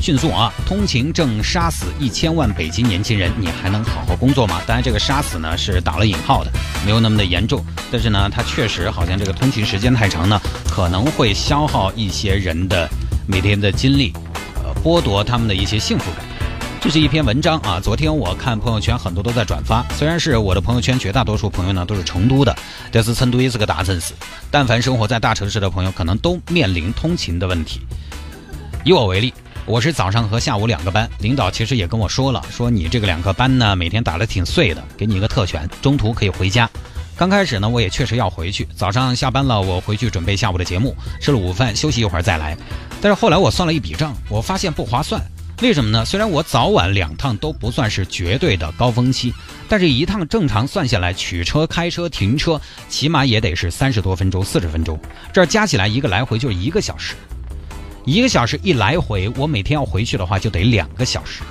迅速啊！通勤证杀死一千万北京年轻人，你还能好好工作吗？当然，这个杀死呢是打了引号的，没有那么的严重。但是呢，它确实好像这个通勤时间太长呢，可能会消耗一些人的每天的精力，呃，剥夺他们的一些幸福感。这是一篇文章啊，昨天我看朋友圈很多都在转发。虽然是我的朋友圈，绝大多数朋友呢都是成都的，但是成都也是个大城市。但凡生活在大城市的朋友，可能都面临通勤的问题。以我为例，我是早上和下午两个班，领导其实也跟我说了，说你这个两个班呢，每天打的挺碎的，给你一个特权，中途可以回家。刚开始呢，我也确实要回去，早上下班了，我回去准备下午的节目，吃了午饭，休息一会儿再来。但是后来我算了一笔账，我发现不划算。为什么呢？虽然我早晚两趟都不算是绝对的高峰期，但是一趟正常算下来，取车、开车、停车，起码也得是三十多分钟、四十分钟，这加起来一个来回就是一个小时，一个小时一来回，我每天要回去的话就得两个小时，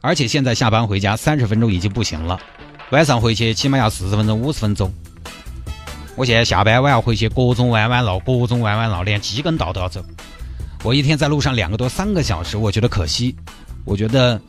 而且现在下班回家三十分钟已经不行了，晚上回去起码要四十分钟、五十分钟。我现在下班我要回去，各种弯弯绕，各种弯弯绕，连鸡跟道都要走。我一天在路上两个多三个小时，我觉得可惜，我觉得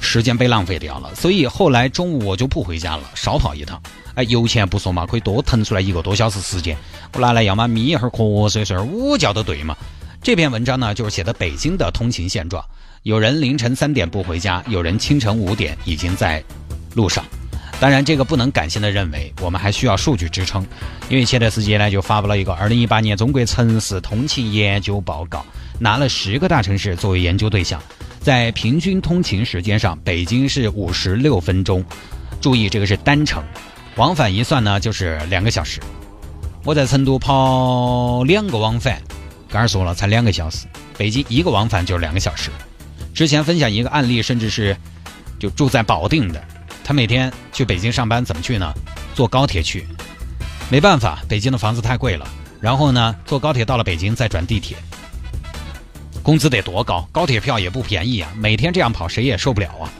时间被浪费掉了，所以后来中午我就不回家了，少跑一趟。哎，油钱不说嘛，可以多腾出来一个多小时时间，我拿来要么眯一会儿瞌睡睡午觉都对嘛。这篇文章呢，就是写的北京的通勤现状，有人凌晨三点不回家，有人清晨五点已经在路上。当然，这个不能感性的认为，我们还需要数据支撑。因为前段时间呢，就发布了一个二零一八年中国城市通勤研究报告，拿了十个大城市作为研究对象，在平均通勤时间上，北京是五十六分钟。注意，这个是单程，往返一算呢，就是两个小时。我在成都跑两个往返，刚才说了才两个小时，北京一个往返就是两个小时。之前分享一个案例，甚至是就住在保定的。他每天去北京上班怎么去呢？坐高铁去，没办法，北京的房子太贵了。然后呢，坐高铁到了北京再转地铁，工资得多高？高铁票也不便宜啊！每天这样跑，谁也受不了啊！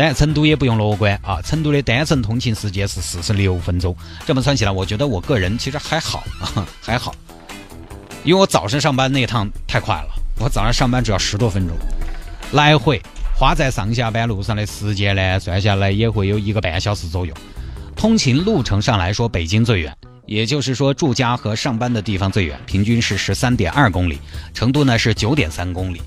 当然，成都也不用乐观啊，成都的单程通勤时间是四十六分钟。这么算起来，我觉得我个人其实还好，还好，因为我早上上班那趟太快了，我早上上班只要十多分钟，来回。花在上下班路上的时间呢，算下来也会有一个半小时左右。通勤路程上来说，北京最远，也就是说住家和上班的地方最远，平均是十三点二公里。成都呢是九点三公里。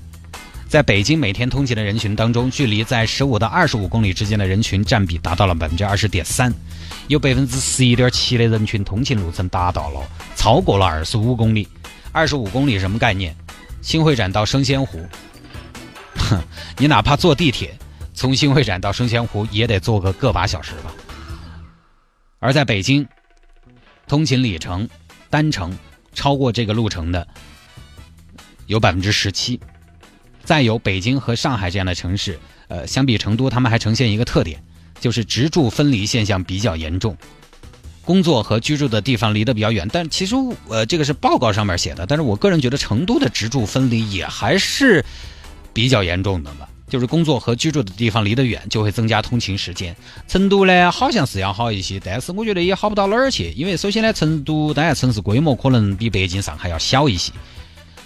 在北京每天通勤的人群当中，距离在十五到二十五公里之间的人群占比达到了百分之二十点三，有百分之十一点七的人群通勤路程达到了超过了二十五公里。二十五公里什么概念？新会展到生鲜湖。哼，你哪怕坐地铁从新会展到生鲜湖，也得坐个个把小时吧。而在北京，通勤里程单程超过这个路程的有百分之十七。再有北京和上海这样的城市，呃，相比成都，他们还呈现一个特点，就是职住分离现象比较严重，工作和居住的地方离得比较远。但其实，呃，这个是报告上面写的，但是我个人觉得成都的职住分离也还是。比较严重的吧，就是工作和居住的地方离得远，就会增加通勤时间。成都呢，好像是要好一些，但是我觉得也好不到哪儿去。因为首先呢，成都当然城市规模可能比北京、上海要小一些。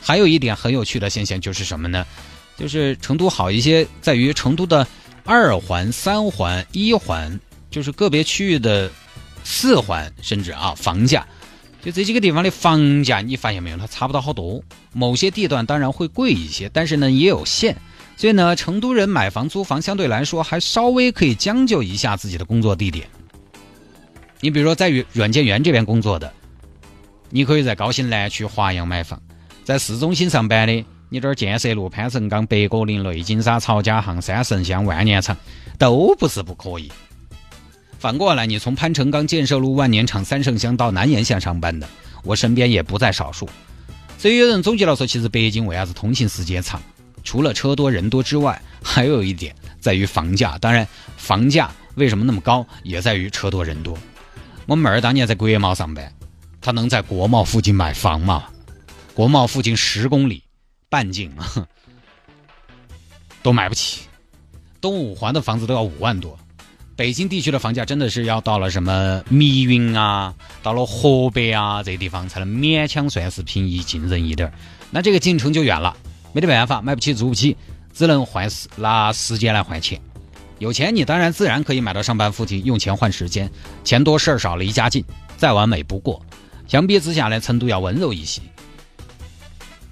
还有一点很有趣的现象就是什么呢？就是成都好一些，在于成都的二环、三环、一环，就是个别区域的四环，甚至啊房价。就这几个地方的房价，你发现没有？它差不到好多。某些地段当然会贵一些，但是呢也有限。所以呢，成都人买房租房相对来说还稍微可以将就一下自己的工作地点。你比如说在软件园这边工作的，你可以在高新南区华阳买房；在市中心上班的，你这儿建设路、潘城岗、北果岭、内金沙、曹家巷、三圣乡、万年场都不是不可以。反过来，你从潘城岗、建设路、万年场、三圣乡到南延线上班的，我身边也不在少数。所以有人总结了说，其实北京为啥子通勤时间长？除了车多人多之外，还有一点在于房价。当然，房价为什么那么高，也在于车多人多。我妹儿当年在国贸上班，她能在国贸附近买房吗？国贸附近十公里半径啊 都买不起，东五环的房子都要五万多。北京地区的房价真的是要到了什么密云啊，到了河北啊这些地方才能勉强算是平易近人一点那这个进程就远了，没得办法，买不起租不起，只能换时拿时间来换钱。有钱你当然自然可以买到上班附近，用钱换时间，钱多事儿少，离家近，再完美不过。相比之下呢，成都要温柔一些。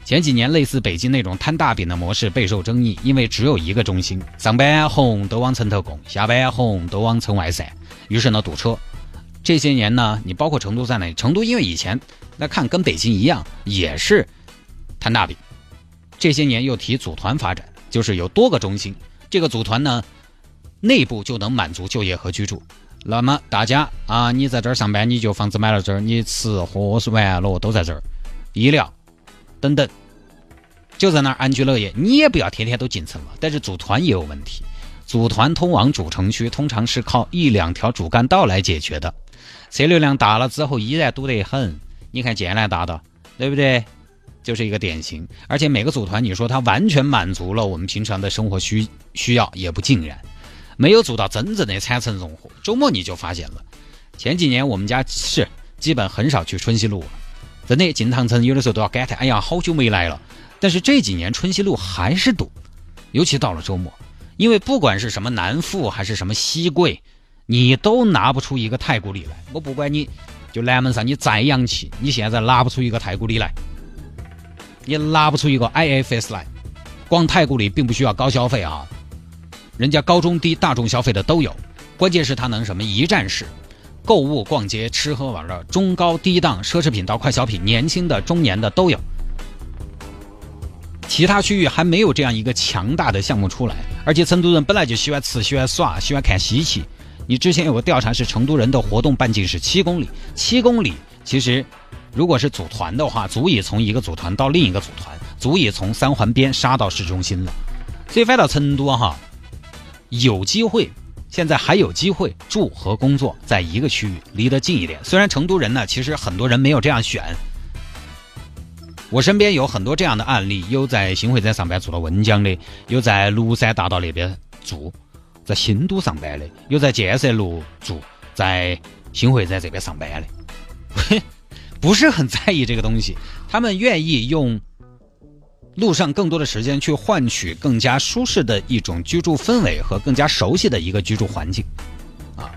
前几年类似北京那种摊大饼的模式备受争议，因为只有一个中心，上班红都往城头拱，下班红都往城外散，于是呢堵车。这些年呢，你包括成都在内，成都因为以前那看跟北京一样，也是摊大饼。这些年又提组团发展，就是有多个中心，这个组团呢内部就能满足就业和居住。那么大家啊，你在这儿上班，你就房子买了这儿，你吃喝是完了都在这儿，医疗。等等，就在那儿安居乐业，你也不要天天都进城了。但是组团也有问题，组团通往主城区通常是靠一两条主干道来解决的，车流量大了之后依然堵得很。你看建南大道，对不对？就是一个典型。而且每个组团，你说它完全满足了我们平常的生活需需要，也不尽然，没有做到真正的产生融合。周末你就发现了，前几年我们家是基本很少去春熙路了。真的进唐城有的时候都要感叹，哎呀，好久没来了。但是这几年春熙路还是堵，尤其到了周末，因为不管是什么南富还是什么西贵，你都拿不出一个太古里来。我不管你，就南门上你再洋气，你现在拿不出一个太古里来，你拿不出一个 IFS 来。光太古里并不需要高消费啊，人家高中低大众消费的都有，关键是它能什么一站式。购物、逛街、吃喝玩乐，中高低档奢侈品到快消品，年轻的、中年的都有。其他区域还没有这样一个强大的项目出来，而且成都人本来就喜欢吃、喜欢耍、喜欢看稀奇。你之前有个调查是成都人的活动半径是七公里，七公里其实如果是组团的话，足以从一个组团到另一个组团，足以从三环边杀到市中心了。所以翻到成都哈，有机会。现在还有机会住和工作在一个区域，离得近一点。虽然成都人呢，其实很多人没有这样选。我身边有很多这样的案例，有在新会展上班住到温江的，有在庐山大道那边住，在新都上班的，有在建设路住，在新会在这边上班的，不是很在意这个东西，他们愿意用。路上更多的时间去换取更加舒适的一种居住氛围和更加熟悉的一个居住环境，啊，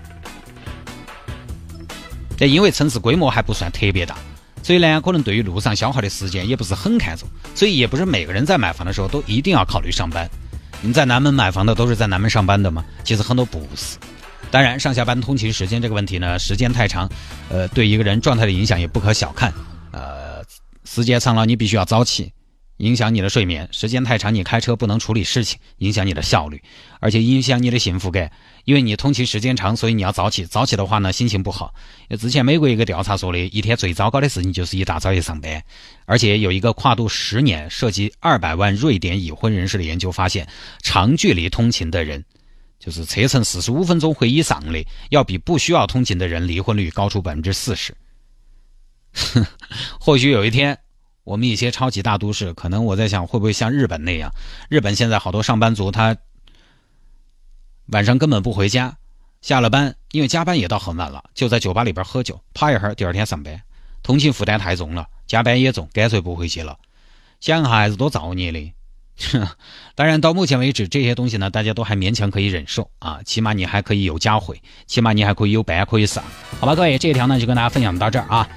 这因为城市规模还不算特别大，所以呢，可能对于路上消耗的时间也不是很看重，所以也不是每个人在买房的时候都一定要考虑上班。你在南门买房的都是在南门上班的吗？其实很多不是。当然，上下班通勤时间这个问题呢，时间太长，呃，对一个人状态的影响也不可小看。呃，时间长了，你必须要早起。影响你的睡眠，时间太长，你开车不能处理事情，影响你的效率，而且影响你的幸福感。因为你通勤时间长，所以你要早起。早起的话呢，心情不好。之前美国一个调查说的，一天最糟糕的事情就是一大早去上班。而且有一个跨度十年、涉及二百万瑞典已婚人士的研究发现，长距离通勤的人，就是车程四十五分钟或以上的，要比不需要通勤的人离婚率高出百分之四十。或许有一天。我们一些超级大都市，可能我在想，会不会像日本那样？日本现在好多上班族，他晚上根本不回家，下了班，因为加班也到很晚了，就在酒吧里边喝酒，趴一会儿，第二天上班。通勤负担太重了，加班也重，干脆不回去了。想孩子多造孽的。当然，到目前为止，这些东西呢，大家都还勉强可以忍受啊，起码你还可以有家回，起码你还可以有班可以上。好吧，各位，这一条呢，就跟大家分享到这儿啊。